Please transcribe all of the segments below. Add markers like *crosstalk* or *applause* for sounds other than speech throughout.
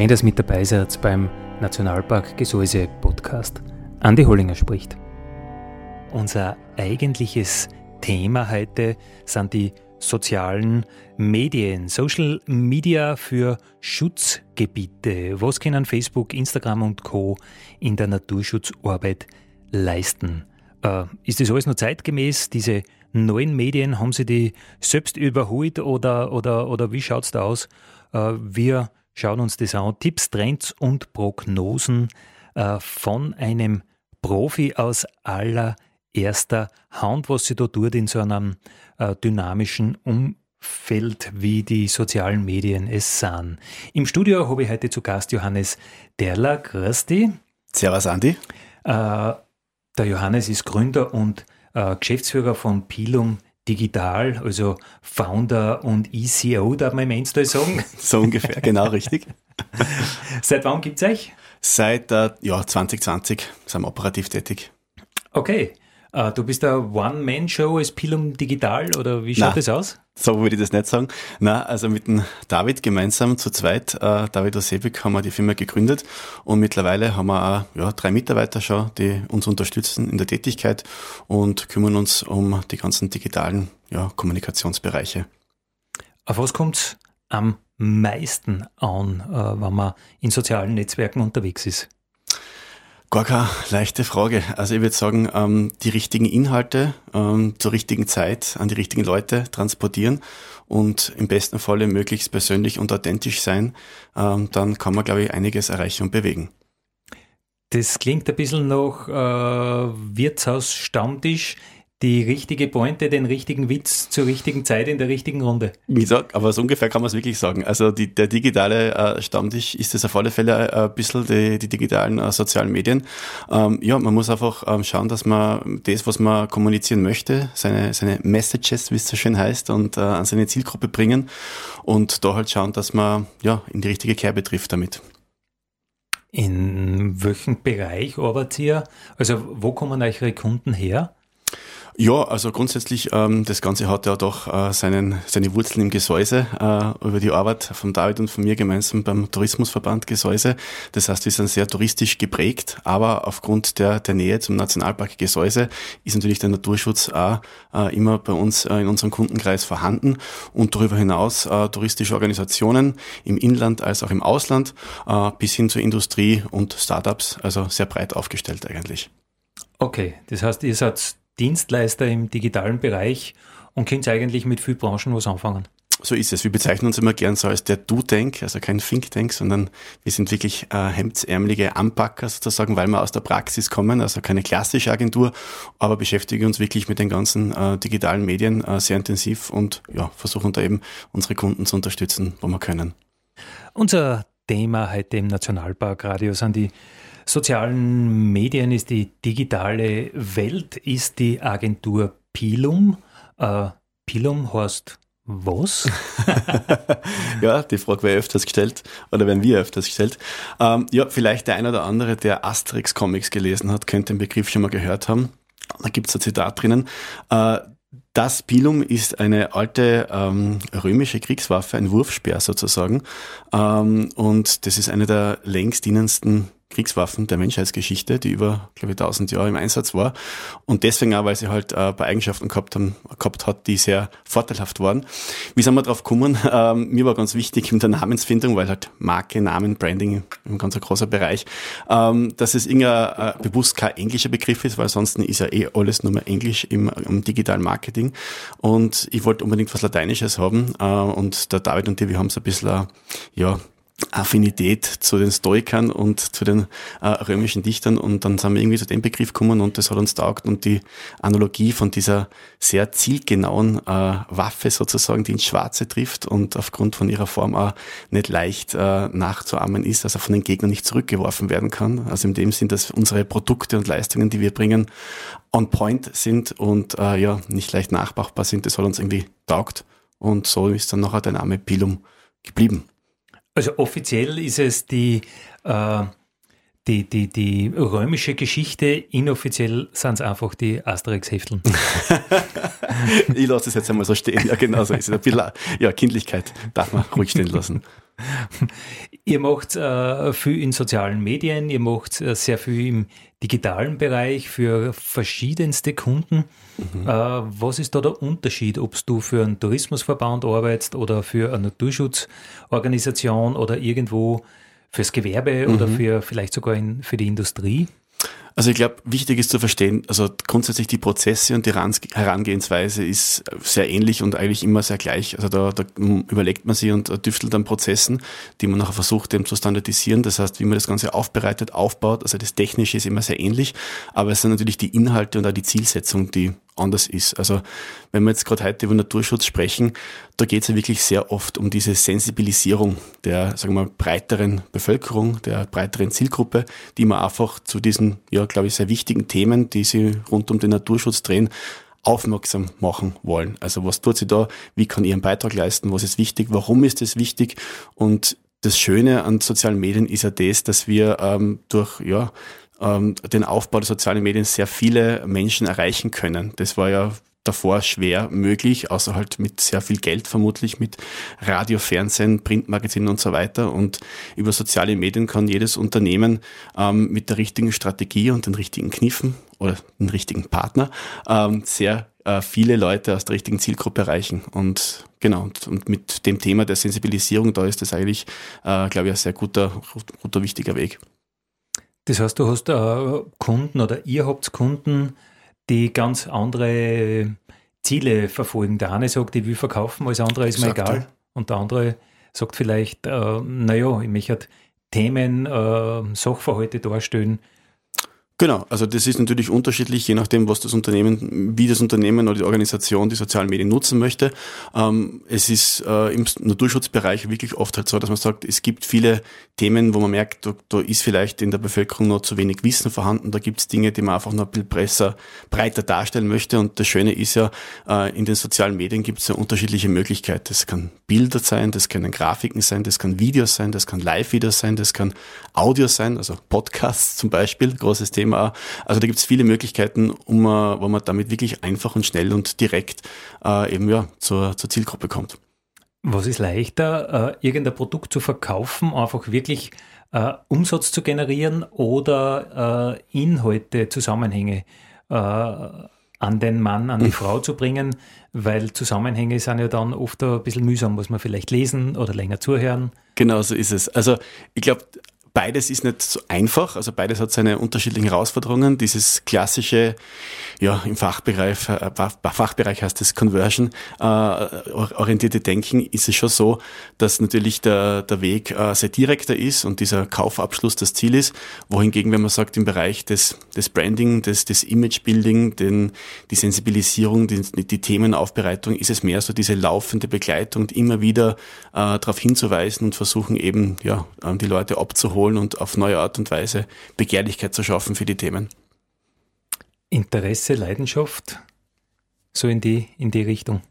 Schön, dass mit dabei seid beim Nationalpark Gesäuse Podcast. Andi Hollinger spricht. Unser eigentliches Thema heute sind die sozialen Medien, Social Media für Schutzgebiete. Was können Facebook, Instagram und Co. in der Naturschutzarbeit leisten? Äh, ist das alles noch zeitgemäß? Diese neuen Medien, haben sie die selbst überholt oder, oder, oder wie schaut es da aus? Äh, wir schauen uns das an. Tipps, Trends und Prognosen äh, von einem Profi aus allererster Hand, was sie da tut in so einem äh, dynamischen Umfeld, wie die sozialen Medien es sind. Im Studio habe ich heute zu Gast Johannes Derler. Grüß dich. Servus, Andi. Äh, der Johannes ist Gründer und äh, Geschäftsführer von Pilum digital, also Founder und ECO, darf man im Endstall sagen. *laughs* So ungefähr, genau richtig. *laughs* Seit wann gibt es euch? Seit äh, ja, 2020 sind wir operativ tätig. Okay. Uh, du bist eine One-Man-Show als Pilum Digital oder wie schaut Nein, das aus? So würde ich das nicht sagen. Na, also mit dem David gemeinsam zu zweit, äh, David Osebik, haben wir die Firma gegründet und mittlerweile haben wir auch ja, drei Mitarbeiter schon, die uns unterstützen in der Tätigkeit und kümmern uns um die ganzen digitalen ja, Kommunikationsbereiche. Auf was kommt es am meisten an, äh, wenn man in sozialen Netzwerken unterwegs ist? Gar keine leichte Frage. Also ich würde sagen, ähm, die richtigen Inhalte ähm, zur richtigen Zeit an die richtigen Leute transportieren und im besten Falle möglichst persönlich und authentisch sein, ähm, dann kann man, glaube ich, einiges erreichen und bewegen. Das klingt ein bisschen nach äh, Wirtshaus-Stammtisch die richtige Pointe, den richtigen Witz zur richtigen Zeit in der richtigen Runde. Wie gesagt, aber so ungefähr kann man es wirklich sagen. Also die, der digitale äh, Stammtisch ist es auf alle Fälle äh, ein bisschen die, die digitalen äh, sozialen Medien. Ähm, ja, man muss einfach ähm, schauen, dass man das, was man kommunizieren möchte, seine, seine Messages, wie es so schön heißt, und äh, an seine Zielgruppe bringen und da halt schauen, dass man ja in die richtige Kerbe trifft damit. In welchem Bereich arbeitet ihr? Also wo kommen eure Kunden her? Ja, also grundsätzlich, ähm, das Ganze hat ja doch äh, seinen, seine Wurzeln im Gesäuse, äh, über die Arbeit von David und von mir gemeinsam beim Tourismusverband Gesäuse. Das heißt, wir sind sehr touristisch geprägt, aber aufgrund der, der Nähe zum Nationalpark Gesäuse ist natürlich der Naturschutz auch äh, immer bei uns äh, in unserem Kundenkreis vorhanden und darüber hinaus äh, touristische Organisationen im Inland als auch im Ausland äh, bis hin zur Industrie und Startups, also sehr breit aufgestellt eigentlich. Okay, das heißt, ihr seid Dienstleister im digitalen Bereich und könnt eigentlich mit vielen Branchen was anfangen. So ist es. Wir bezeichnen uns immer gern so als der Do-Tank, also kein Think-Tank, sondern wir sind wirklich äh, hemdsärmelige Anpacker sozusagen, weil wir aus der Praxis kommen, also keine klassische Agentur, aber beschäftigen uns wirklich mit den ganzen äh, digitalen Medien äh, sehr intensiv und ja, versuchen da eben unsere Kunden zu unterstützen, wo wir können. Unser Thema heute im Nationalpark Radio sind die sozialen Medien, ist die digitale Welt, ist die Agentur Pilum. Äh, Pilum heißt was? *laughs* ja, die Frage wäre öfters gestellt oder werden wir öfters gestellt. Ähm, ja, vielleicht der ein oder andere, der Asterix-Comics gelesen hat, könnte den Begriff schon mal gehört haben. Da gibt es ein Zitat drinnen. Äh, das Pilum ist eine alte ähm, römische Kriegswaffe, ein Wurfspeer sozusagen. Ähm, und das ist eine der längst dienendsten Kriegswaffen der Menschheitsgeschichte, die über, glaube ich, 1000 Jahre im Einsatz war. Und deswegen auch, weil sie halt äh, bei Eigenschaften gehabt, haben, gehabt hat, die sehr vorteilhaft waren. Wie sind wir drauf gekommen? *laughs* Ähm, mir war ganz wichtig in der Namensfindung, weil halt Marke, Namen, Branding ein ganz großer Bereich, ähm, dass es irgendein äh, bewusst kein englischer Begriff ist, weil ansonsten ist ja eh alles nur mehr Englisch im, im digitalen Marketing. Und ich wollte unbedingt was Lateinisches haben. Äh, und der David und die, wir haben so ein bisschen, äh, ja, Affinität zu den Stoikern und zu den äh, römischen Dichtern und dann sind wir irgendwie zu dem Begriff gekommen und das hat uns taugt und die Analogie von dieser sehr zielgenauen äh, Waffe sozusagen, die ins Schwarze trifft und aufgrund von ihrer Form auch nicht leicht äh, nachzuahmen ist, also von den Gegnern nicht zurückgeworfen werden kann. Also in dem Sinn, dass unsere Produkte und Leistungen, die wir bringen, on point sind und äh, ja nicht leicht nachbachbar sind, das hat uns irgendwie taugt und so ist dann nachher der Name Pilum geblieben. Also offiziell ist es die, äh, die, die, die römische Geschichte, inoffiziell sind es einfach die Asterix-Hefteln. *laughs* ich lasse es jetzt einmal so stehen. Ja, genau so ist es. Ein bisschen, ja, Kindlichkeit darf man ruhig stehen lassen. Ihr macht äh, viel in sozialen Medien, ihr macht äh, sehr viel im digitalen Bereich für verschiedenste Kunden. Mhm. Äh, was ist da der Unterschied, ob du für einen Tourismusverband arbeitest oder für eine Naturschutzorganisation oder irgendwo fürs Gewerbe mhm. oder für vielleicht sogar in, für die Industrie? Also ich glaube, wichtig ist zu verstehen, also grundsätzlich die Prozesse und die Herangehensweise ist sehr ähnlich und eigentlich immer sehr gleich. Also da, da überlegt man sich und düftelt an Prozessen, die man nachher versucht eben zu standardisieren. Das heißt, wie man das Ganze aufbereitet, aufbaut. Also das Technische ist immer sehr ähnlich, aber es sind natürlich die Inhalte und auch die Zielsetzung, die anders ist. Also wenn wir jetzt gerade heute über Naturschutz sprechen, da geht es ja wirklich sehr oft um diese Sensibilisierung der, sagen wir mal, breiteren Bevölkerung, der breiteren Zielgruppe, die man einfach zu diesen, ja, glaube ich, sehr wichtigen Themen, die sie rund um den Naturschutz drehen, aufmerksam machen wollen. Also was tut sie da? Wie kann ihren Beitrag leisten? Was ist wichtig? Warum ist es wichtig? Und das Schöne an sozialen Medien ist ja das, dass wir ähm, durch ja, ähm, den Aufbau der sozialen Medien sehr viele Menschen erreichen können. Das war ja davor schwer möglich, außer halt mit sehr viel Geld vermutlich, mit Radio, Fernsehen, Printmagazinen und so weiter. Und über soziale Medien kann jedes Unternehmen ähm, mit der richtigen Strategie und den richtigen Kniffen oder den richtigen Partner ähm, sehr äh, viele Leute aus der richtigen Zielgruppe erreichen. Und genau, und, und mit dem Thema der Sensibilisierung, da ist das eigentlich, äh, glaube ich, ein sehr guter, guter, wichtiger Weg. Das heißt, du hast äh, Kunden oder ihr habt Kunden, die ganz andere Ziele verfolgen. Der eine sagt, ich will verkaufen, alles andere ist mir egal. Und der andere sagt vielleicht, äh, naja, ich möchte Themen, äh, Sachverhalte darstellen, Genau, also das ist natürlich unterschiedlich, je nachdem, was das Unternehmen, wie das Unternehmen oder die Organisation die sozialen Medien nutzen möchte. Ähm, es ist äh, im Naturschutzbereich wirklich oft halt so, dass man sagt, es gibt viele Themen, wo man merkt, da, ist vielleicht in der Bevölkerung noch zu wenig Wissen vorhanden, da gibt es Dinge, die man einfach noch ein bisschen besser, breiter darstellen möchte. Und das Schöne ist ja, äh, in den sozialen Medien gibt es ja unterschiedliche Möglichkeiten. Das kann Bilder sein, das können Grafiken sein, das kann Videos sein, das kann Live-Videos sein, das kann Audio sein, also Podcasts zum Beispiel, großes Thema Thema. Also da gibt es viele Möglichkeiten, um, wo man damit wirklich einfach und schnell und direkt äh, eben ja zur, zur Zielgruppe kommt. Was ist leichter, äh, irgendein Produkt zu verkaufen, einfach wirklich äh, Umsatz zu generieren oder äh, Inhalte, Zusammenhänge äh, an den Mann, an die mhm. Frau zu bringen, weil Zusammenhänge sind ja dann oft ein bisschen mühsam, muss man vielleicht lesen oder länger zuhören. Genau so ist es. Also ich glaube, beides ist nicht so einfach, also beides hat seine unterschiedlichen Herausforderungen. Dieses klassische, ja, im Fachbereich, äh, Fachbereich heißt es Conversion, äh, orientierte Denken ist es schon so, dass natürlich der, der Weg äh, sehr direkter ist und dieser Kaufabschluss das Ziel ist, wohingegen, wenn man sagt, im Bereich des, des Branding, des, des Imagebuilding, den, die Sensibilisierung, die, die Themenaufbereitung, ist es mehr so diese laufende Begleitung und immer wieder äh, darauf hinzuweisen und versuchen eben, ja, die Leute abzuholen holen und auf neue Art und Weise Begehrlichkeit zu schaffen für die Themen. Interesse, Leidenschaft, so in die, in die Richtung.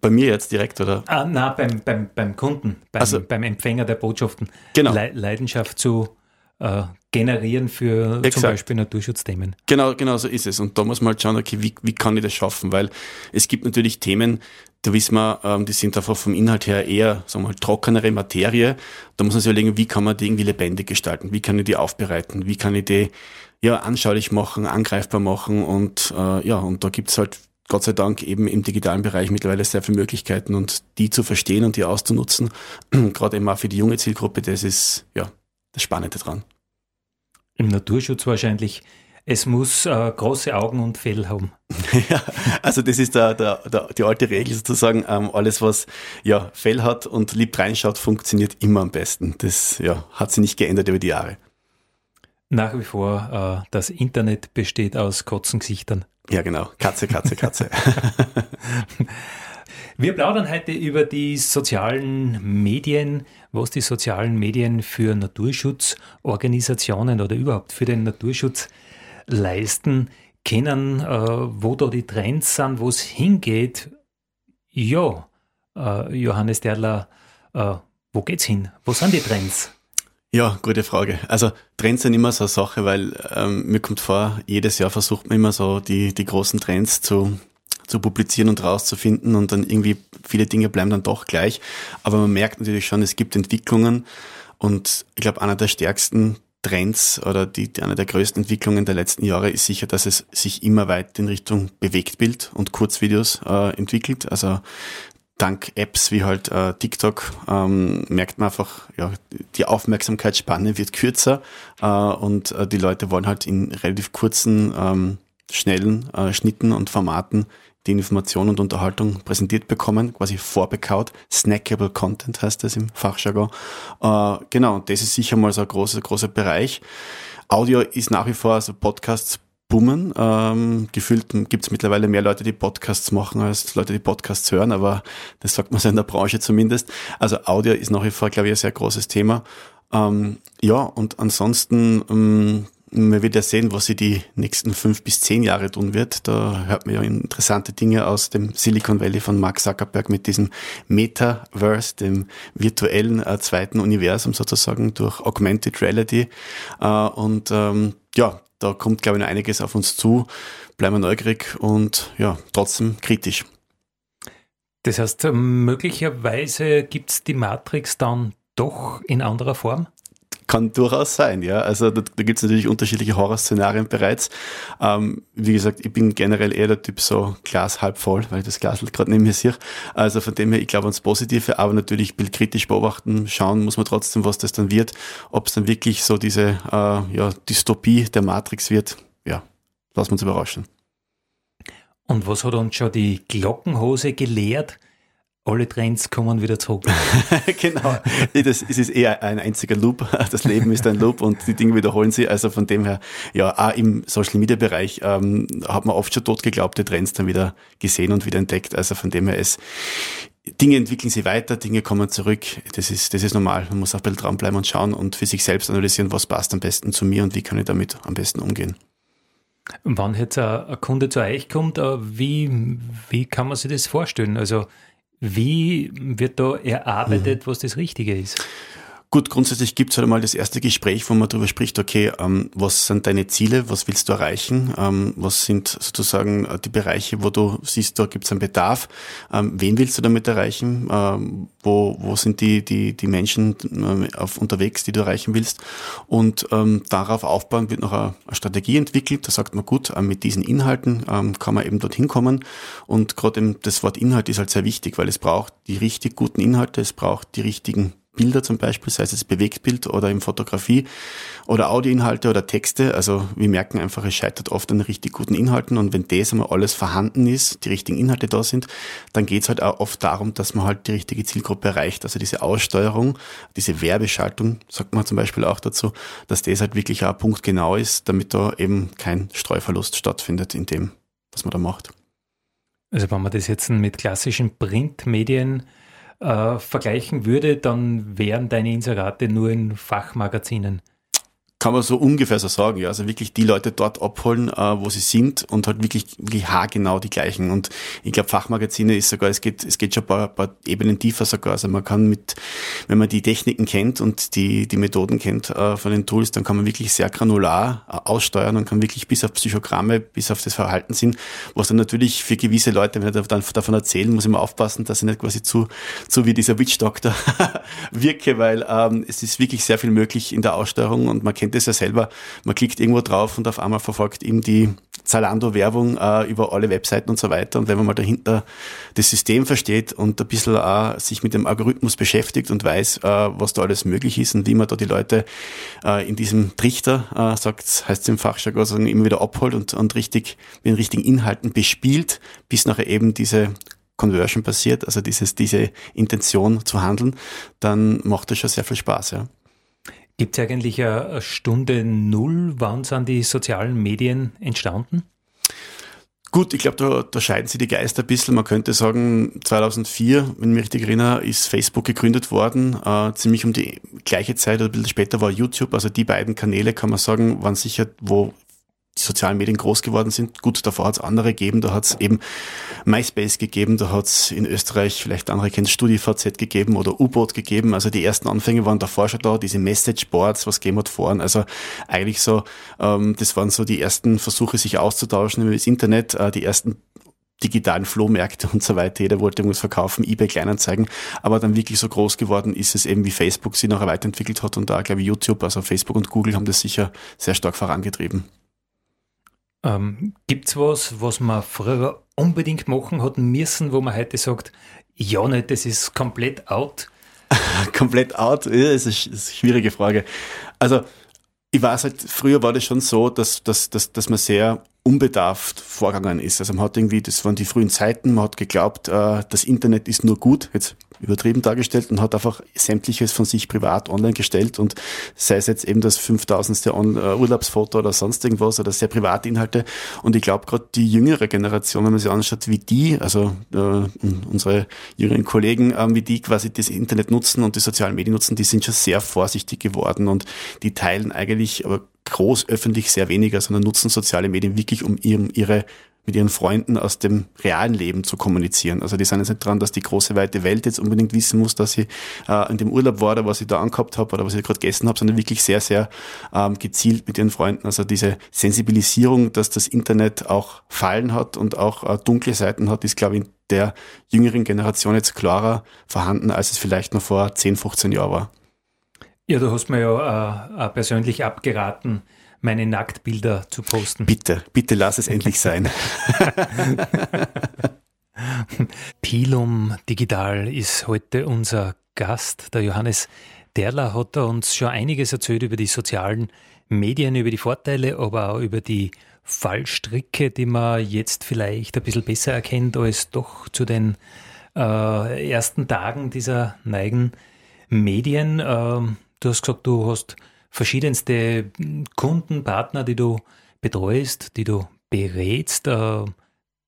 Bei mir jetzt direkt, oder? Ah, nein, beim, beim, beim Kunden, beim, also, beim Empfänger der Botschaften. Genau. Le Leidenschaft zu äh, generieren für Exakt. zum Beispiel Naturschutzthemen. Genau, genau so ist es. Und da muss man halt schauen, okay, wie, wie kann ich das schaffen? Weil es gibt natürlich Themen, da wissen wir, ähm, die sind einfach vom Inhalt her eher, sagen wir mal, trockenere Materie. Da muss man sich überlegen, wie kann man die irgendwie lebendig gestalten? Wie kann ich die aufbereiten? Wie kann ich die ja anschaulich machen, angreifbar machen? Und äh, ja, und da gibt's halt Gott sei Dank eben im digitalen Bereich mittlerweile sehr viele Möglichkeiten und die zu verstehen und die auszunutzen, *clears throat* gerade eben auch für die junge Zielgruppe, das ist ja das Spannende dran. Im Naturschutz wahrscheinlich es muss äh, große Augen und Fell haben. *laughs* ja, also das ist der, der, der, die alte Regel sozusagen, ähm, alles was ja, Fell hat und lieb reinschaut, funktioniert immer am besten. Das ja, hat sich nicht geändert über die Jahre. Nach wie vor, äh, das Internet besteht aus Kotzengesichtern. Ja, genau. Katze, Katze, Katze. *laughs* Wir plaudern heute über die sozialen Medien, was die sozialen Medien für Naturschutzorganisationen oder überhaupt für den Naturschutz leisten, kennen, äh, wo da die Trends sind, wo es hingeht. Ja, äh, Johannes Derler, äh, wo geht's hin? Wo sind die Trends? Ja, gute Frage. Also Trends sind immer so eine Sache, weil ähm, mir kommt vor, jedes Jahr versucht man immer so die, die großen Trends zu, zu publizieren und rauszufinden und dann irgendwie viele Dinge bleiben dann doch gleich. Aber man merkt natürlich schon, es gibt Entwicklungen und ich glaube, einer der stärksten Trends oder die, eine der größten Entwicklungen der letzten Jahre ist sicher, dass es sich immer weit in Richtung Bewegtbild und Kurzvideos äh, entwickelt. Also dank Apps wie halt äh, TikTok ähm, merkt man einfach, ja, die Aufmerksamkeitsspanne wird kürzer äh, und äh, die Leute wollen halt in relativ kurzen, ähm, schnellen äh, Schnitten und Formaten die Information und Unterhaltung präsentiert bekommen, quasi vorbekaut. Snackable Content heißt das im Fachjargon. Äh, genau, und das ist sicher mal so ein großer, großer Bereich. Audio ist nach wie vor, also Podcasts boomen. Ähm, gefühlt gibt es mittlerweile mehr Leute, die Podcasts machen, als Leute, die Podcasts hören, aber das sagt man so in der Branche zumindest. Also Audio ist nach wie vor, glaube ich, ein sehr großes Thema. Ähm, ja, und ansonsten ähm, man wird ja sehen, was sie die nächsten fünf bis zehn Jahre tun wird. Da hört man ja interessante Dinge aus dem Silicon Valley von Mark Zuckerberg mit diesem Metaverse, dem virtuellen äh, zweiten Universum sozusagen durch Augmented Reality. Äh, und ähm, ja, da kommt, glaube ich, noch einiges auf uns zu. Bleiben wir neugierig und ja, trotzdem kritisch. Das heißt, möglicherweise gibt es die Matrix dann doch in anderer Form? Kann durchaus sein, ja. Also da, da gibt es natürlich unterschiedliche Horrorszenarien bereits. Ähm, wie gesagt, ich bin generell eher der Typ so Glas halb voll, weil ich das Glas halt gerade neben mir sehe. Also von dem her, ich glaube ans Positive, aber natürlich bildkritisch beobachten, schauen muss man trotzdem, was das dann wird. Ob es dann wirklich so diese äh, ja, Dystopie der Matrix wird, ja, lassen wir uns überraschen. Und was hat uns schon die Glockenhose gelehrt? Alle Trends kommen wieder zurück. *laughs* genau. Das, es ist eher ein einziger Loop. Das Leben ist ein Loop und die Dinge wiederholen sich. Also von dem her, ja, auch im Social Media Bereich ähm, hat man oft schon tot geglaubte Trends dann wieder gesehen und wieder entdeckt. Also von dem her es Dinge entwickeln sich weiter, Dinge kommen zurück. Das ist, das ist normal. Man muss auch ein bisschen dranbleiben und schauen und für sich selbst analysieren, was passt am besten zu mir und wie kann ich damit am besten umgehen. Und wann jetzt ein Kunde zu euch kommt, äh, wie, wie kann man sich das vorstellen? Also wie wird da erarbeitet, mhm. was das Richtige ist? Gut, grundsätzlich gibt es halt einmal das erste Gespräch, wo man darüber spricht, okay, ähm, was sind deine Ziele, was willst du erreichen, ähm, was sind sozusagen äh, die Bereiche, wo du siehst, da gibt es einen Bedarf, ähm, wen willst du damit erreichen, ähm, wo, wo sind die, die, die Menschen äh, auf, unterwegs, die du erreichen willst? Und ähm, darauf aufbauen wird noch eine, eine, Strategie entwickelt, da sagt man, gut, äh, mit diesen Inhalten ähm, kann man eben dorthin kommen. Und gerade das Wort Inhalt ist halt sehr wichtig, weil es braucht die richtig guten Inhalte, es braucht die richtigen Bilder zum Beispiel, sei es jetzt Bewegtbild oder in Fotografie oder Audioinhalte oder Texte. Also wir merken einfach, es scheitert oft an richtig guten Inhalten und wenn das einmal alles vorhanden ist, die richtigen Inhalte da sind, dann geht es halt auch oft darum, dass man halt die richtige Zielgruppe erreicht. Also diese Aussteuerung, diese Werbeschaltung, sagt man zum Beispiel auch dazu, dass das halt wirklich auch ein Punkt genau ist, damit da eben kein Streuverlust stattfindet in dem, was man da macht. Also wenn man das jetzt mit klassischen Printmedien äh, vergleichen würde, dann wären deine Inserate nur in Fachmagazinen kann man so ungefähr so sagen, ja. Also wirklich die Leute dort abholen, äh, wo sie sind und halt wirklich, wirklich haargenau die gleichen. Und ich glaube, Fachmagazine ist sogar, es geht, es geht schon ein paar, paar Ebenen tiefer sogar. Also man kann mit, wenn man die Techniken kennt und die, die Methoden kennt äh, von den Tools, dann kann man wirklich sehr granular äh, aussteuern und kann wirklich bis auf Psychogramme, bis auf das Verhalten sind, was dann natürlich für gewisse Leute, wenn ich dann davon erzählen, muss immer aufpassen, dass ich nicht quasi zu, zu wie dieser Witch Doctor *laughs* wirke, weil ähm, es ist wirklich sehr viel möglich in der Aussteuerung und man kennt kennt das ja selber. Man klickt irgendwo drauf und auf einmal verfolgt ihm die Zalando-Werbung äh, über alle Webseiten und so weiter. Und wenn man mal dahinter das System versteht und ein bisschen auch sich mit dem Algorithmus beschäftigt und weiß, äh, was da alles möglich ist und wie man da die Leute äh, in diesem Trichter, äh, sagt, heißt es im Fachjargon, sagen, immer wieder abholt und, und richtig mit den richtigen Inhalten bespielt, bis nachher eben diese Conversion passiert, also dieses, diese Intention zu handeln, dann macht das schon sehr viel Spaß, ja. Gibt es eigentlich eine Stunde Null? Wann sind die sozialen Medien entstanden? Gut, ich glaube, da, da scheiden sich die Geister ein bisschen. Man könnte sagen, 2004, wenn ich mich richtig erinnere, ist Facebook gegründet worden. Äh, ziemlich um die gleiche Zeit oder ein bisschen später war YouTube. Also die beiden Kanäle, kann man sagen, waren sicher, wo die sozialen Medien groß geworden sind. Gut, davor hat es andere gegeben, da hat es eben MySpace gegeben, da hat es in Österreich, vielleicht andere kennen StudiVZ gegeben oder U-Boot gegeben. Also die ersten Anfänge waren davor schon da, diese Messageboards, was gegeben hat Foren. Also eigentlich so, ähm, das waren so die ersten Versuche, sich auszutauschen über das Internet, äh, die ersten digitalen Flohmärkte und so weiter. Jeder wollte irgendwas verkaufen, eBay Kleinanzeigen. Aber dann wirklich so groß geworden ist es eben, wie Facebook sie nachher weiterentwickelt hat und da, glaube ich, YouTube, also Facebook und Google haben das sicher sehr stark vorangetrieben. Ähm, Gibt es was, was man früher unbedingt machen hat müssen, wo man heute sagt, ja, nicht, das ist komplett out? *laughs* komplett out? Ja, das ist eine schwierige Frage. Also, ich weiß halt, früher war das schon so, dass, dass, dass, dass man sehr unbedarft vorgegangen ist. Also man hat irgendwie, das waren die frühen Zeiten, man hat geglaubt, äh, das Internet ist nur gut. Jetzt übertrieben dargestellt und hat einfach sämtliches von sich privat online gestellt und sei es jetzt eben das 5000. Äh, Urlaubsfoto oder sonst irgendwas oder sehr private Inhalte. Und ich glaube, gerade die jüngere Generation, wenn man sich anschaut, wie die, also äh, unsere jüngeren Kollegen, äh, wie die quasi das Internet nutzen und die sozialen Medien nutzen, die sind schon sehr vorsichtig geworden und die teilen eigentlich aber groß öffentlich sehr weniger, sondern nutzen soziale Medien wirklich, um ihrem, ihre mit ihren Freunden aus dem realen Leben zu kommunizieren. Also die sind jetzt nicht dran, dass die große weite Welt jetzt unbedingt wissen muss, dass ich äh, in dem Urlaub war oder was ich da angehabt habe oder was ich gerade gegessen habe, sondern wirklich sehr, sehr ähm, gezielt mit ihren Freunden. Also diese Sensibilisierung, dass das Internet auch Fallen hat und auch äh, dunkle Seiten hat, ist, glaube ich, in der jüngeren Generation jetzt klarer vorhanden, als es vielleicht noch vor 10, 15 Jahren war. Ja, du hast mir ja äh, persönlich abgeraten, meine Nacktbilder zu posten. Bitte, bitte lass es endlich sein. *laughs* Pilum Digital ist heute unser Gast. Der Johannes Derler hat uns schon einiges erzählt über die sozialen Medien, über die Vorteile, aber auch über die Fallstricke, die man jetzt vielleicht ein bisschen besser erkennt als doch zu den äh, ersten Tagen dieser neigen Medien. Äh, du hast gesagt, du hast verschiedenste Kunden, Partner, die du betreust, die du berätst. Äh,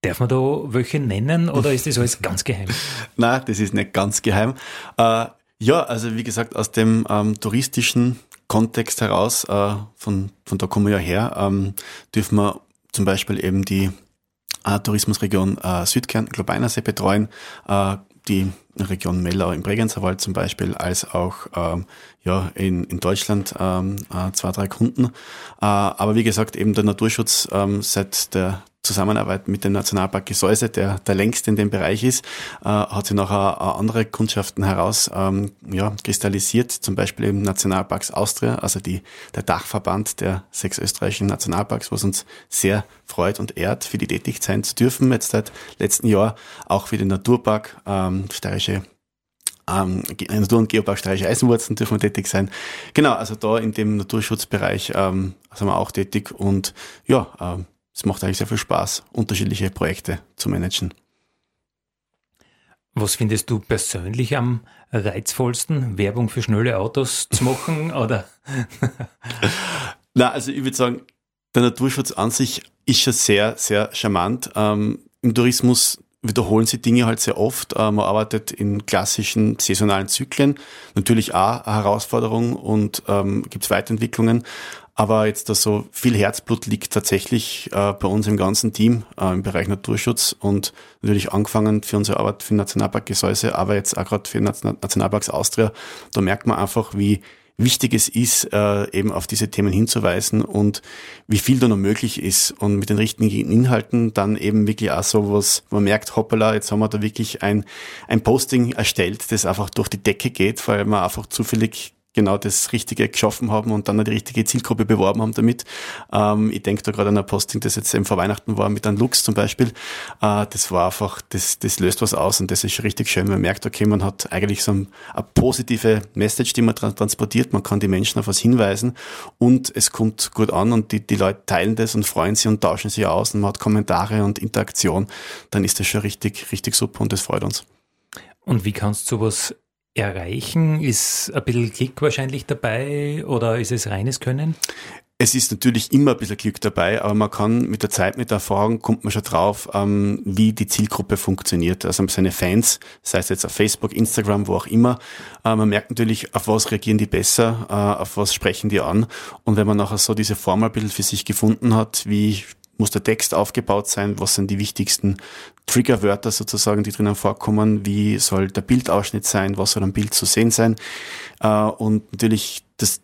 darf man da welche nennen oder ist das alles ganz geheim? *laughs* Nein, das ist nicht ganz geheim. Äh, ja, also wie gesagt, aus dem ähm, touristischen Kontext heraus, äh, von, von da kommen wir ja her, ähm, dürfen wir zum Beispiel eben die äh, Tourismusregion äh, Südkärnten, Globeinersee betreuen, äh, die Region Mellau im Bregenzerwald zum Beispiel, als auch ähm, ja, in, in Deutschland ähm, äh, zwei, drei Kunden. Äh, aber wie gesagt, eben der Naturschutz ähm, seit der Zusammenarbeit mit dem Nationalpark Gesäuse, der der längste in dem Bereich ist, äh, hat sich nachher andere Kundschaften heraus ähm, ja, kristallisiert, zum Beispiel im Nationalparks Austria, also die, der Dachverband der sechs österreichischen Nationalparks, was uns sehr freut und ehrt, für die tätig sein zu dürfen, jetzt seit letzten Jahr auch für den Naturpark ähm, Steirische ähm, Natur- und Geopark Steirische Eisenwurzeln dürfen wir tätig sein. Genau, also da in dem Naturschutzbereich ähm, sind wir auch tätig und ja, ähm, es macht eigentlich sehr viel Spaß, unterschiedliche Projekte zu managen. Was findest du persönlich am reizvollsten? Werbung für schnelle Autos zu machen *laughs* oder? Na, also ich würde sagen, der Naturschutz an sich ist schon sehr, sehr charmant. Ähm, Im Tourismus wiederholen sich Dinge halt sehr oft. Äh, man arbeitet in klassischen saisonalen Zyklen. Natürlich auch eine Herausforderung und ähm, gibt es Weiterentwicklungen. Aber jetzt da so viel Herzblut liegt tatsächlich äh, bei uns im ganzen Team äh, im Bereich Naturschutz und natürlich angefangen für unsere Arbeit für den Nationalpark Gesäuse, aber jetzt auch gerade für den Nationalparks Austria. Da merkt man einfach, wie wichtig es ist, äh, eben auf diese Themen hinzuweisen und wie viel da noch möglich ist. Und mit den richtigen Inhalten dann eben wirklich auch so was, man merkt, hoppala, jetzt haben wir da wirklich ein, ein Posting erstellt, das einfach durch die Decke geht, weil man einfach zufällig genau das Richtige geschaffen haben und dann die richtige Zielgruppe beworben haben damit. Ähm, ich denke da gerade an ein Posting, das jetzt eben vor Weihnachten war mit einem Lux zum Beispiel. Äh, das war einfach, das, das löst was aus und das ist richtig schön. Man merkt, okay, man hat eigentlich so eine, eine positive Message, die man transportiert. Man kann die Menschen auf was hinweisen und es kommt gut an und die, die Leute teilen das und freuen sich und tauschen sich aus und man hat Kommentare und Interaktion. Dann ist das schon richtig, richtig super und das freut uns. Und wie kannst du sowas erreichen? Ist ein bisschen Klick wahrscheinlich dabei oder ist es reines Können? Es ist natürlich immer ein bisschen Glück dabei, aber man kann mit der Zeit, mit der Erfahrung, kommt man schon drauf, ähm, wie die Zielgruppe funktioniert. Also seine Fans, sei es jetzt auf Facebook, Instagram, wo auch immer, äh, man merkt natürlich, auf was reagieren die besser, äh, auf was sprechen die an. Und wenn man nachher so diese Formel ein bisschen für sich gefunden hat, wie muss der Text aufgebaut sein, was sind die wichtigsten Triggerwörter sozusagen, die drinnen vorkommen, wie soll der Bildausschnitt sein, was soll am Bild zu sehen sein. Äh, und natürlich das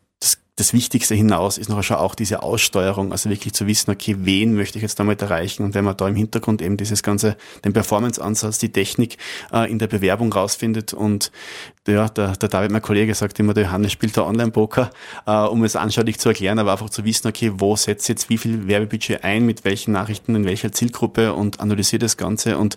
das Wichtigste hinaus ist noch schon auch diese Aussteuerung, also wirklich zu wissen, okay, wen möchte ich jetzt damit erreichen und wenn man da im Hintergrund eben dieses ganze, den Performance-Ansatz, die Technik äh, in der Bewerbung rausfindet und ja, der, der David, mein Kollege, sagt immer, der Johannes spielt da Online-Poker, äh, um es anschaulich zu erklären, aber einfach zu wissen, okay, wo setzt jetzt wie viel Werbebudget ein, mit welchen Nachrichten, in welcher Zielgruppe und analysiert das Ganze und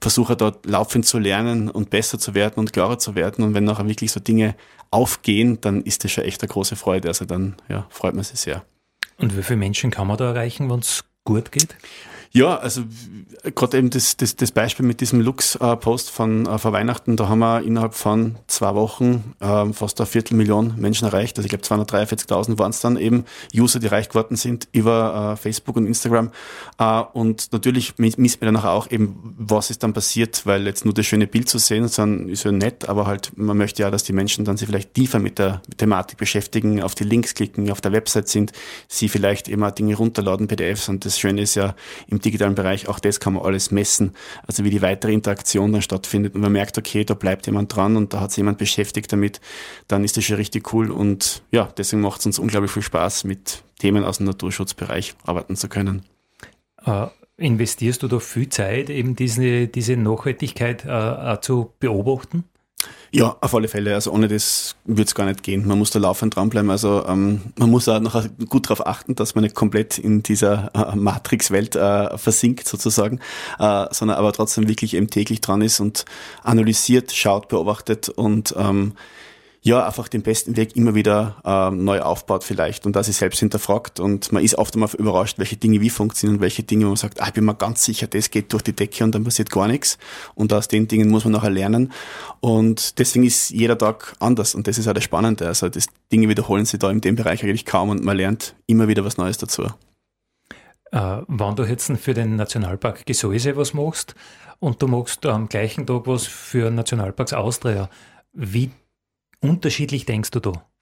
versuche dort laufend zu lernen und besser zu werden und klarer zu werden und wenn nachher wirklich so Dinge aufgehen, dann ist das schon echt eine große Freude. Also dann ja, freut man sich sehr. Und wie viele Menschen kann man da erreichen, wenn es gut geht? Ja, also gerade eben das, das, das Beispiel mit diesem Lux-Post von äh, vor Weihnachten, da haben wir innerhalb von zwei Wochen äh, fast eine Viertelmillion Menschen erreicht. Also ich glaube 243.000 waren es dann eben User, die erreicht geworden sind über äh, Facebook und Instagram. Äh, und natürlich misst man dann auch eben, was ist dann passiert, weil jetzt nur das schöne Bild zu sehen, sondern ist ja nett, aber halt man möchte ja, dass die Menschen dann sich vielleicht tiefer mit der Thematik beschäftigen, auf die Links klicken, auf der Website sind, sie vielleicht immer Dinge runterladen, PDFs. Und das Schöne ist ja im digitalen Bereich, auch das kann man alles messen, also wie die weitere Interaktion dann stattfindet und man merkt, okay, da bleibt jemand dran und da hat sich jemand beschäftigt damit, dann ist das schon richtig cool und ja, deswegen macht es uns unglaublich viel Spaß, mit Themen aus dem Naturschutzbereich arbeiten zu können. Uh investierst du da viel Zeit, eben diese, diese Nachhaltigkeit äh, zu beobachten? Ja, auf alle Fälle. Also ohne das würde es gar nicht gehen. Man muss da laufend dranbleiben. Also ähm, man muss auch noch gut darauf achten, dass man nicht komplett in dieser äh, Matrix-Welt äh, versinkt sozusagen, äh, sondern aber trotzdem wirklich eben täglich dran ist und analysiert, schaut, beobachtet und ähm, ja, einfach den besten Weg immer wieder ähm, neu aufbaut vielleicht. Und da sich selbst hinterfragt. Und man ist oft einmal überrascht, welche Dinge wie funktionieren und welche Dinge, wo man sagt, ah, ich bin mir ganz sicher, das geht durch die Decke und dann passiert gar nichts. Und aus den Dingen muss man nachher lernen. Und deswegen ist jeder Tag anders. Und das ist auch das Spannende, also das Dinge wiederholen sich da in dem Bereich eigentlich kaum und man lernt immer wieder was Neues dazu. Äh, wenn du jetzt für den Nationalpark Gesäuse was machst und du machst am gleichen Tag was für Nationalparks Austria, wie unterschiedlich denkst du da?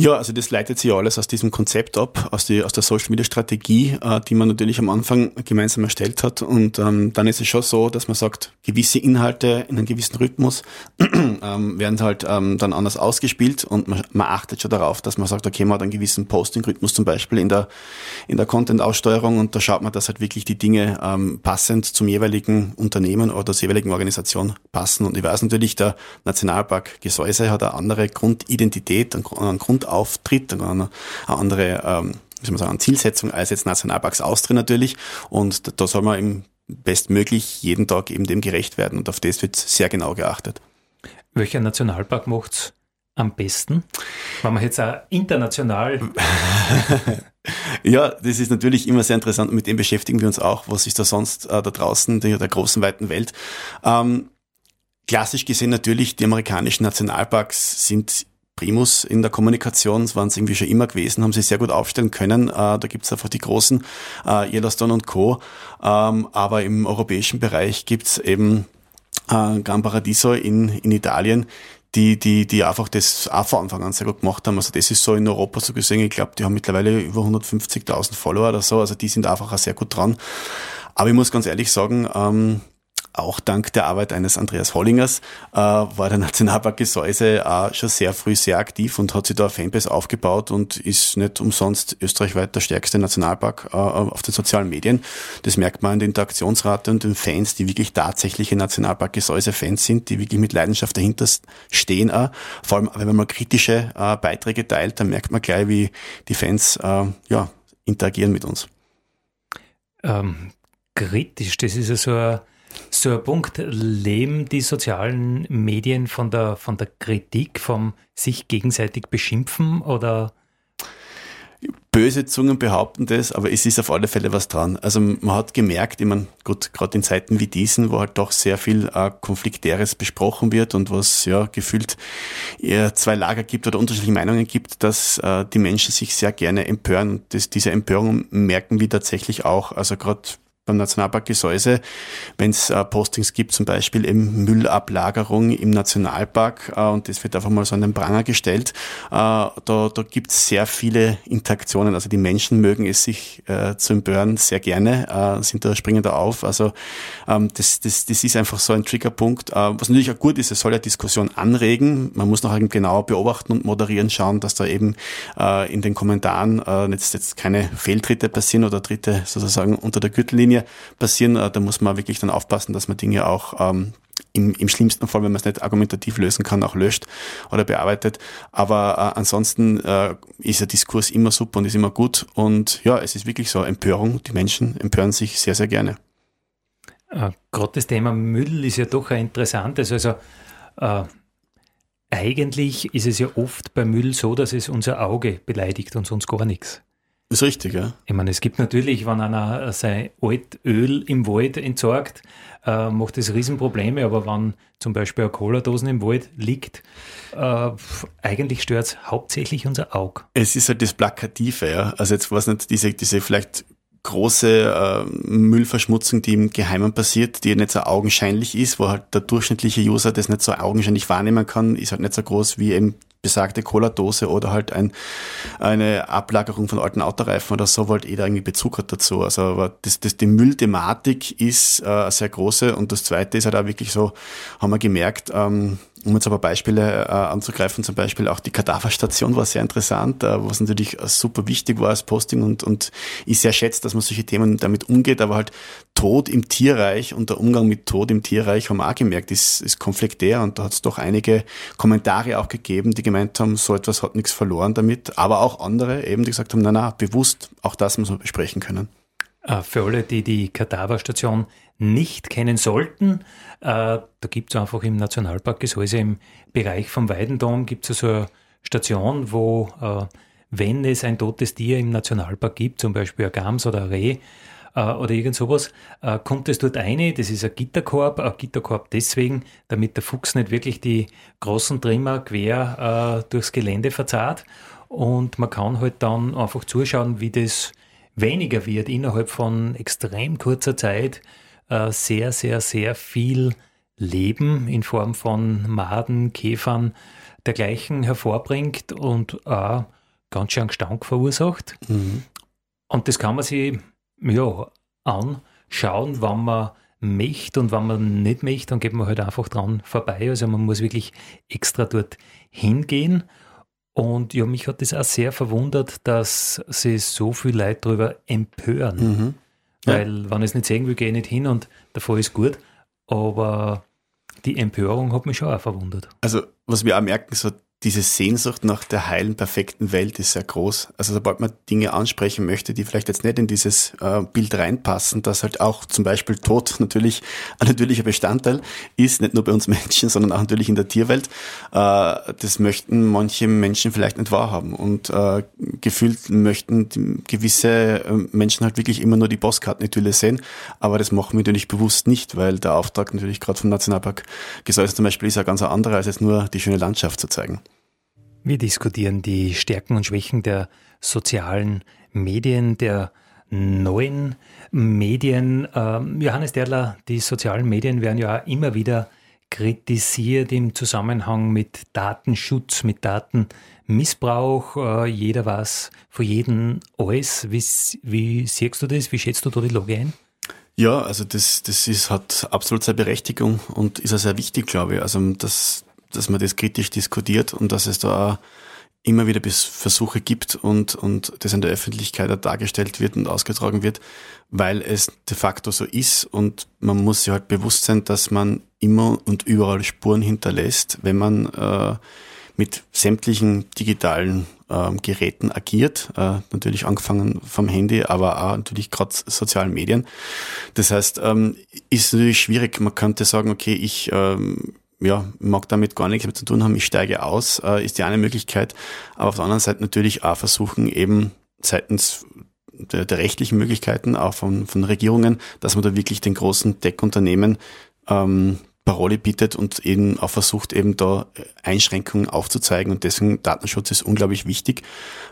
Ja, also das leitet sich alles aus diesem Konzept ab, aus, die, aus der Social Media Strategie, äh, die man natürlich am Anfang gemeinsam erstellt hat. Und ähm, dann ist es schon so, dass man sagt, gewisse Inhalte in einem gewissen Rhythmus *clears throat* ähm, werden halt ähm, dann anders ausgespielt und man, man achtet schon darauf, dass man sagt, okay, man hat einen gewissen Posting-Rhythmus zum Beispiel in der, in der Content-Aussteuerung und da schaut man, dass halt wirklich die Dinge ähm, passend zum jeweiligen Unternehmen oder zur jeweiligen Organisation passen. Und ich weiß natürlich, der Nationalpark Gesäuse hat eine andere Grundidentität, einen Grund auftritt, eine, eine andere ähm, wie soll man sagen, Zielsetzung als jetzt Nationalparks Austria natürlich. Und da soll man eben bestmöglich jeden Tag eben dem gerecht werden. Und auf das wird sehr genau geachtet. Welcher Nationalpark macht's am besten? Wenn man jetzt auch international. *laughs* ja, das ist natürlich immer sehr interessant und mit dem beschäftigen wir uns auch. Was ist da sonst äh, da draußen, der, der großen, weiten Welt? Ähm, klassisch gesehen natürlich, die amerikanischen Nationalparks sind Primus in der Kommunikation, das waren sie irgendwie schon immer gewesen, haben sie sehr gut aufstellen können. Äh, da gibt's einfach die großen äh, Yellowstone und Co. Ähm, aber im europäischen Bereich gibt's eben äh, Gran Paradiso in, in Italien, die, die, die einfach das auch von Anfang an sehr gut gemacht haben. Also das ist so in Europa so gesehen. Ich glaube, die haben mittlerweile über 150.000 Follower oder so. Also die sind einfach auch sehr gut dran. Aber ich muss ganz ehrlich sagen, ähm, auch dank der Arbeit eines Andreas Hollingers äh, war der *laughs* Nationalpark Gesäuse äh, schon sehr früh sehr aktiv und hat sich da Fanbase aufgebaut und ist nicht umsonst österreichweit der stärkste Nationalpark äh, auf den sozialen Medien. Das merkt man an der Interaktionsrate und den Fans, die wirklich tatsächliche Nationalpark Gesäuse-Fans sind, die wirklich mit Leidenschaft dahinter stehen. Auch. Vor allem, wenn man mal kritische äh, Beiträge teilt, dann merkt man gleich, wie die Fans äh, ja, interagieren mit uns. Ähm, kritisch, das ist ja so ein so ein Punkt, leben die sozialen Medien von der, von der Kritik, vom sich gegenseitig beschimpfen oder? Böse Zungen behaupten das, aber es ist auf alle Fälle was dran. Also man hat gemerkt, ich meine, gut, gerade in Zeiten wie diesen, wo halt doch sehr viel äh, Konfliktäres besprochen wird und was ja gefühlt eher zwei Lager gibt oder unterschiedliche Meinungen gibt, dass äh, die Menschen sich sehr gerne empören. Und das, diese Empörung merken wir tatsächlich auch. Also gerade beim Nationalpark Gesäuse, wenn es äh, Postings gibt, zum Beispiel eben Müllablagerung im Nationalpark äh, und das wird einfach mal so an den Pranger gestellt. Äh, da da gibt es sehr viele Interaktionen. Also die Menschen mögen es sich äh, zu empören sehr gerne, äh, sind da springen da auf. Also ähm, das, das, das ist einfach so ein Triggerpunkt. Äh, was natürlich auch gut ist, es soll ja Diskussion anregen. Man muss noch eben genau beobachten und moderieren, schauen, dass da eben in den Kommentaren jetzt, jetzt keine Fehltritte passieren oder Tritte sozusagen unter der Gürtellinie Dinge passieren. Äh, da muss man wirklich dann aufpassen, dass man Dinge auch ähm, im, im schlimmsten Fall, wenn man es nicht argumentativ lösen kann, auch löscht oder bearbeitet. Aber äh, ansonsten äh, ist der Diskurs immer super und ist immer gut. Und ja, es ist wirklich so Empörung. Die Menschen empören sich sehr, sehr gerne. Äh, Gerade das Thema Müll ist ja doch ein interessantes. Also äh, eigentlich ist es ja oft bei Müll so, dass es unser Auge beleidigt und sonst gar nichts. Ist richtig, ja. Ich meine, es gibt natürlich, wenn einer sein Altöl im Wald entsorgt, äh, macht das Riesenprobleme, aber wenn zum Beispiel eine Cola-Dosen im Wald liegt, äh, eigentlich stört es hauptsächlich unser Auge. Es ist halt das Plakative, ja. Also jetzt weiß nicht, diese, diese vielleicht große äh, Müllverschmutzung, die im Geheimen passiert, die nicht so augenscheinlich ist, wo halt der durchschnittliche User das nicht so augenscheinlich wahrnehmen kann, ist halt nicht so groß wie eben besagte Cola-Dose oder halt ein, eine Ablagerung von alten Autoreifen oder so, weil jeder irgendwie Bezug hat dazu. Also aber das, das, die Müllthematik ist äh, sehr große und das zweite ist halt auch wirklich so, haben wir gemerkt, ähm, um jetzt aber Beispiele äh, anzugreifen, zum Beispiel auch die Kadaverstation war sehr interessant, äh, was natürlich super wichtig war als Posting und, und ich sehr schätze, dass man solche Themen damit umgeht, aber halt Tod im Tierreich und der Umgang mit Tod im Tierreich haben wir auch gemerkt, ist, ist konfliktär und da hat es doch einige Kommentare auch gegeben, die gemeint haben, so etwas hat nichts verloren damit, aber auch andere eben, die gesagt haben, na na, bewusst, auch das muss man besprechen können. Äh, für alle, die die Kadaverstation nicht kennen sollten, äh, da gibt es einfach im Nationalpark Gesäuse im Bereich vom Weidendom gibt es so eine Station, wo äh, wenn es ein totes Tier im Nationalpark gibt, zum Beispiel ein Gams oder ein Reh, oder irgend sowas, kommt es dort eine, das ist ein Gitterkorb, ein Gitterkorb deswegen, damit der Fuchs nicht wirklich die großen Trimmer quer durchs Gelände verzahrt und man kann halt dann einfach zuschauen, wie das weniger wird innerhalb von extrem kurzer Zeit sehr, sehr, sehr viel Leben in Form von Maden, Käfern, dergleichen hervorbringt und auch ganz schön Gestank verursacht. Mhm. Und das kann man sich ja, anschauen, wann man möchte und wann man nicht möchte, dann geht man halt einfach dran vorbei. Also man muss wirklich extra dort hingehen. Und ja, mich hat das auch sehr verwundert, dass sich so viele Leute darüber empören. Mhm. Ja. Weil, wenn ich es nicht sehen will, gehe ich nicht hin und der Fall ist gut. Aber die Empörung hat mich schon auch verwundert. Also, was wir auch merken, so diese Sehnsucht nach der heilen, perfekten Welt ist sehr groß. Also sobald man Dinge ansprechen möchte, die vielleicht jetzt nicht in dieses äh, Bild reinpassen, dass halt auch zum Beispiel Tod *laughs* natürlich ein natürlicher Bestandteil ist, nicht nur bei uns Menschen, sondern auch natürlich in der Tierwelt, äh, das möchten manche Menschen vielleicht nicht wahrhaben. Und äh, gefühlt möchten gewisse äh, Menschen halt wirklich immer nur die Postkartenetülle sehen, aber das machen wir natürlich bewusst nicht, weil der Auftrag natürlich gerade vom Nationalpark Gesäuse zum Beispiel ist ja ganz anderer, als jetzt nur die schöne Landschaft zu zeigen. Wir diskutieren die Stärken und Schwächen der sozialen Medien, der neuen Medien. Ähm, Johannes Derler, die sozialen Medien werden ja immer wieder kritisiert im Zusammenhang mit Datenschutz, mit Datenmissbrauch. Äh, jeder weiß von jedem alles. Wie, wie siehst du das? Wie schätzt du da die Lage ein? Ja, also das, das ist, hat absolut seine Berechtigung und ist auch sehr wichtig, glaube ich. Also, dass, dass man das kritisch diskutiert und dass es da immer wieder Versuche gibt und, und das in der Öffentlichkeit dargestellt wird und ausgetragen wird, weil es de facto so ist und man muss sich halt bewusst sein, dass man immer und überall Spuren hinterlässt, wenn man äh, mit sämtlichen digitalen ähm, Geräten agiert, äh, natürlich angefangen vom Handy, aber auch natürlich gerade sozialen Medien. Das heißt, ähm, ist natürlich schwierig. Man könnte sagen, okay, ich ähm, ja, mag damit gar nichts mehr zu tun haben, ich steige aus, äh, ist die eine Möglichkeit. Aber auf der anderen Seite natürlich auch versuchen, eben seitens der, der rechtlichen Möglichkeiten, auch von, von Regierungen, dass man da wirklich den großen Tech-Unternehmen ähm, Parole bietet und eben auch versucht, eben da Einschränkungen aufzuzeigen. Und deswegen Datenschutz ist unglaublich wichtig.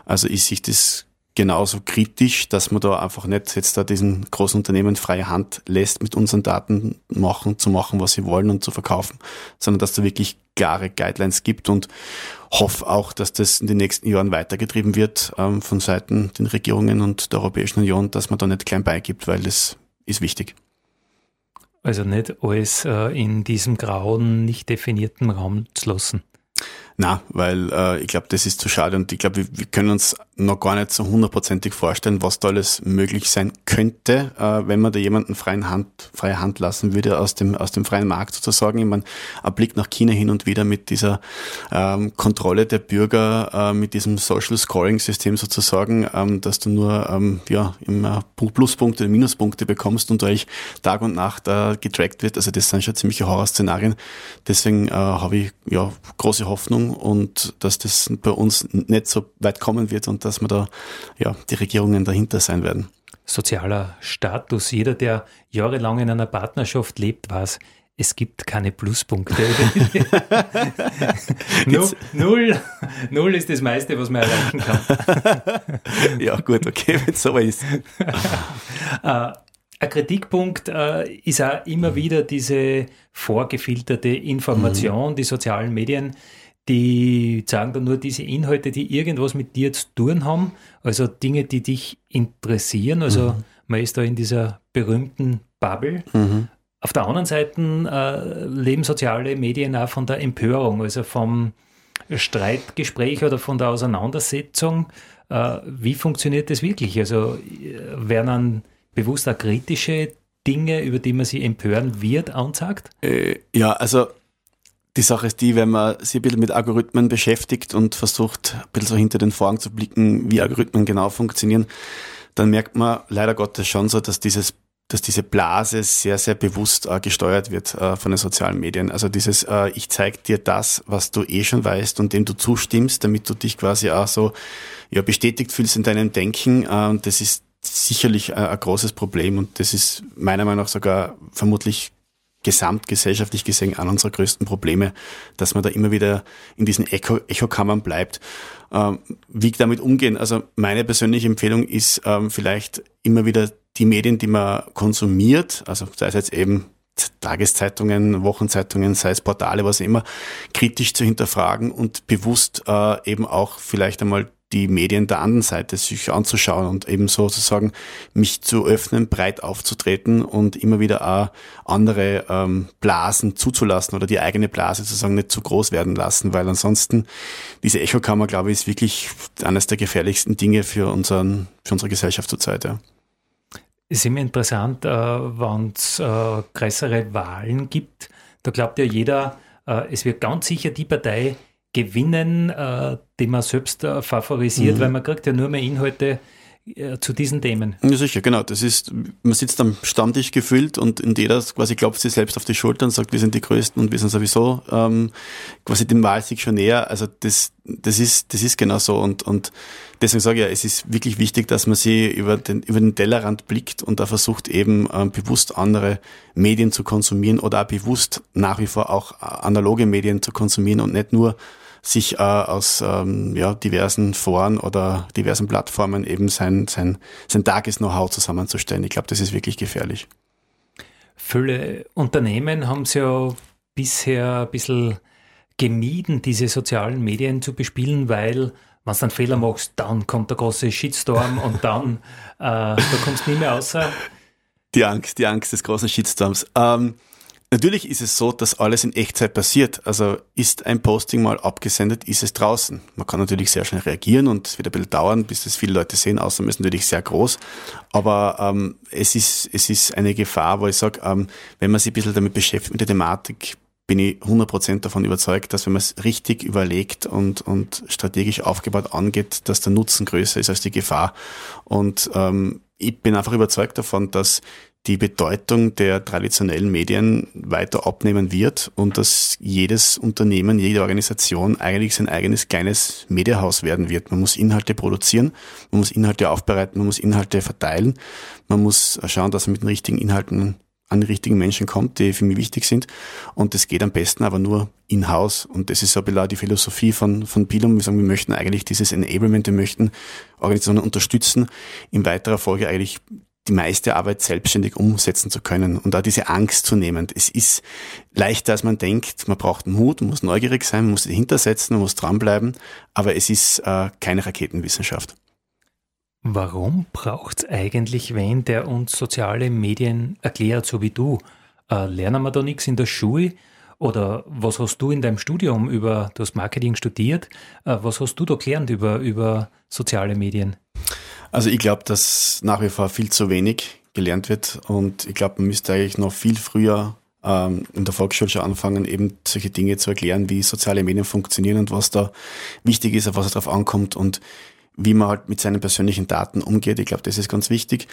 Also ist sich das genauso kritisch, dass man da einfach nicht jetzt da diesen großen Unternehmen freie Hand lässt, mit unseren Daten machen, zu machen, was sie wollen und zu verkaufen, sondern dass da wirklich klare Guidelines gibt und hoffe auch, dass das in den nächsten Jahren weitergetrieben wird ähm, von Seiten den Regierungen und der Europäischen Union, dass man da nicht klein beigibt, weil das ist wichtig. Also nicht alles äh, in diesem grauen, nicht definierten Raum zu lassen. Na, weil äh, ich glaube, das ist zu schade und ich glaube, wir, wir, können uns noch gar nicht so hundertprozentig vorstellen, was da alles möglich sein könnte, äh, wenn man da jemanden freien Hand, freie Hand lassen würde aus dem, aus dem freien Markt sozusagen. Ich meine, ein Blick nach China hin und wieder mit dieser ähm, Kontrolle der Bürger, äh, mit diesem Social Scoring System sozusagen, ähm, dass du nur ähm, ja, immer Pluspunkte, Minuspunkte bekommst und euch Tag und Nacht äh, getrackt wird. Also das sind schon ziemliche Horrorszenarien. Deswegen äh, habe ich ja große Hoffnung und dass das bei uns nicht so weit kommen wird und dass wir da ja die Regierungen dahinter sein werden. Sozialer Status. Jeder, der jahrelang in einer Partnerschaft lebt, weiß, es gibt keine Pluspunkte. *laughs* *laughs* null, null, null ist das meiste, was man erreichen kann. *laughs* ja, gut, okay, wenn es so ist. Äh, ein Kritikpunkt äh, ist auch immer wieder diese vorgefilterte Information, mhm. die sozialen Medien die zeigen dann nur diese Inhalte, die irgendwas mit dir zu tun haben, also Dinge, die dich interessieren. Also mhm. man ist da in dieser berühmten Bubble. Mhm. Auf der anderen Seite äh, leben soziale Medien auch von der Empörung, also vom Streitgespräch oder von der Auseinandersetzung. Äh, wie funktioniert das wirklich? Also äh, werden dann bewusst auch kritische Dinge, über die man sich empören wird, anzeigt? Äh, ja, also die Sache ist die, wenn man sich ein bisschen mit Algorithmen beschäftigt und versucht, ein bisschen so hinter den Vorhang zu blicken, wie Algorithmen genau funktionieren, dann merkt man leider Gottes schon so, dass dieses dass diese Blase sehr, sehr bewusst äh, gesteuert wird äh, von den sozialen Medien. Also dieses, äh, ich zeig dir das, was du eh schon weißt und dem du zustimmst, damit du dich quasi auch so ja, bestätigt fühlst in deinem Denken. Äh, das ist sicherlich äh, ein großes Problem und das ist meiner Meinung nach sogar vermutlich gesamtgesellschaftlich gesehen an unserer größten Probleme, dass man da immer wieder in diesen Echo Echokammern bleibt. Ähm, wie damit umgehen? Also meine persönliche Empfehlung ist ähm, vielleicht immer wieder die Medien, die man konsumiert, also sei es jetzt eben Tageszeitungen, Wochenzeitungen, sei es Portale, was immer, kritisch zu hinterfragen und bewusst äh, eben auch vielleicht einmal die Medien der anderen Seite sich anzuschauen und eben sozusagen mich zu öffnen, breit aufzutreten und immer wieder auch andere ähm, Blasen zuzulassen oder die eigene Blase sozusagen nicht zu groß werden lassen, weil ansonsten diese Echokammer, glaube ich, ist wirklich eines der gefährlichsten Dinge für, unseren, für unsere Gesellschaft zurzeit. Ja. Es ist immer interessant, äh, wenn es äh, größere Wahlen gibt. Da glaubt ja jeder, äh, es wird ganz sicher die Partei gewinnen, äh, den man selbst äh, favorisiert, mhm. weil man kriegt ja nur mehr Inhalte äh, zu diesen Themen. Ja, sicher, genau. Das ist, man sitzt am Stammtisch gefüllt und in jeder quasi klopft sich selbst auf die Schulter und sagt, wir sind die Größten und wir sind sowieso ähm, quasi dem Wahlsieg schon näher. Also das, das ist, das ist genau so und, und deswegen sage ich ja, es ist wirklich wichtig, dass man sie über den, über den Tellerrand blickt und da versucht eben ähm, bewusst andere Medien zu konsumieren oder auch bewusst nach wie vor auch analoge Medien zu konsumieren und nicht nur sich äh, aus ähm, ja, diversen Foren oder diversen Plattformen eben sein, sein, sein Tages-Know-how zusammenzustellen. Ich glaube, das ist wirklich gefährlich. Viele Unternehmen haben es ja bisher ein bisschen gemieden, diese sozialen Medien zu bespielen, weil wenn du einen Fehler machst, dann kommt der große Shitstorm *laughs* und dann äh, da kommst du nie mehr außer Die Angst, die Angst des großen Shitstorms. Ähm, Natürlich ist es so, dass alles in Echtzeit passiert. Also ist ein Posting mal abgesendet, ist es draußen. Man kann natürlich sehr schnell reagieren und es wird ein bisschen dauern, bis das viele Leute sehen. Außerdem ist es natürlich sehr groß. Aber ähm, es, ist, es ist eine Gefahr, wo ich sage, ähm, wenn man sich ein bisschen damit beschäftigt, mit der Thematik, bin ich 100% davon überzeugt, dass wenn man es richtig überlegt und, und strategisch aufgebaut angeht, dass der Nutzen größer ist als die Gefahr. Und ähm, ich bin einfach überzeugt davon, dass die Bedeutung der traditionellen Medien weiter abnehmen wird und dass jedes Unternehmen, jede Organisation eigentlich sein eigenes kleines Mediahaus werden wird. Man muss Inhalte produzieren, man muss Inhalte aufbereiten, man muss Inhalte verteilen, man muss schauen, dass man mit den richtigen Inhalten an die richtigen Menschen kommt, die für mich wichtig sind. Und das geht am besten aber nur in-house. Und das ist so ein bisschen die Philosophie von, von Pilum. Wir sagen, wir möchten eigentlich dieses Enablement, wir möchten Organisationen unterstützen, in weiterer Folge eigentlich die meiste Arbeit selbstständig umsetzen zu können und da diese Angst zu nehmen. Es ist leichter, als man denkt. Man braucht Mut, man muss neugierig sein, man muss dahinter setzen, man muss dranbleiben, aber es ist äh, keine Raketenwissenschaft. Warum braucht es eigentlich wen, der uns soziale Medien erklärt, so wie du? Äh, lernen wir da nichts in der Schule? Oder was hast du in deinem Studium über, du hast Marketing studiert, äh, was hast du da gelernt über, über soziale Medien? Also ich glaube, dass nach wie vor viel zu wenig gelernt wird und ich glaube, man müsste eigentlich noch viel früher ähm, in der Volksschule schon anfangen, eben solche Dinge zu erklären, wie soziale Medien funktionieren und was da wichtig ist, auf was es drauf ankommt und wie man halt mit seinen persönlichen Daten umgeht. Ich glaube, das ist ganz wichtig.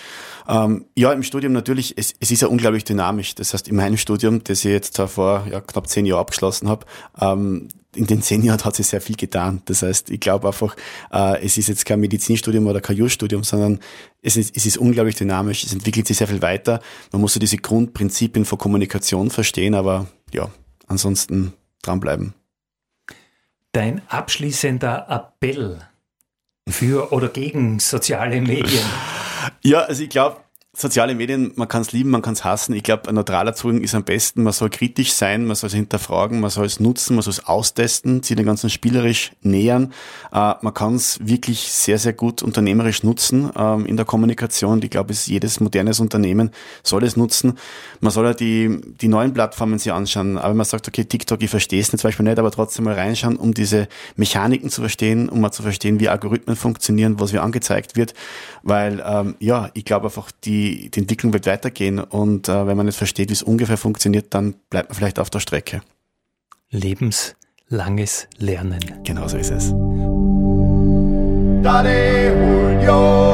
Ähm, ja, im Studium natürlich, es, es ist ja unglaublich dynamisch. Das heißt, in meinem Studium, das ich jetzt vor ja, knapp zehn Jahren abgeschlossen habe, ähm, in den zehn Jahren hat sich sehr viel getan. Das heißt, ich glaube einfach, äh, es ist jetzt kein Medizinstudium oder kein Jurstudium, sondern es ist, es ist unglaublich dynamisch, es entwickelt sich sehr viel weiter. Man muss so diese Grundprinzipien von Kommunikation verstehen, aber ja, ansonsten dranbleiben. Dein abschließender Appell für oder gegen soziale Medien? Ja, also ich glaube, soziale Medien, man kann es lieben, man kann es hassen. Ich glaube, ein neutraler Zugang ist am besten. Man soll kritisch sein, man soll es hinterfragen, man soll es nutzen, man soll es austesten, sich den ganzen spielerisch nähern. Äh, man kann es wirklich sehr, sehr gut unternehmerisch nutzen ähm, in der Kommunikation. Ich glaube, jedes modernes Unternehmen soll es nutzen. Man soll ja die, die neuen Plattformen sich anschauen. Aber man sagt, okay, TikTok, ich verstehe es zum Beispiel nicht, aber trotzdem mal reinschauen, um diese Mechaniken zu verstehen, um mal zu verstehen, wie Algorithmen funktionieren, was mir angezeigt wird. Weil, ähm, ja, ich glaube einfach, die die, die Entwicklung wird weitergehen und äh, wenn man nicht versteht, wie es ungefähr funktioniert, dann bleibt man vielleicht auf der Strecke. Lebenslanges Lernen. Genau so ist es. Dale Julio. Julio,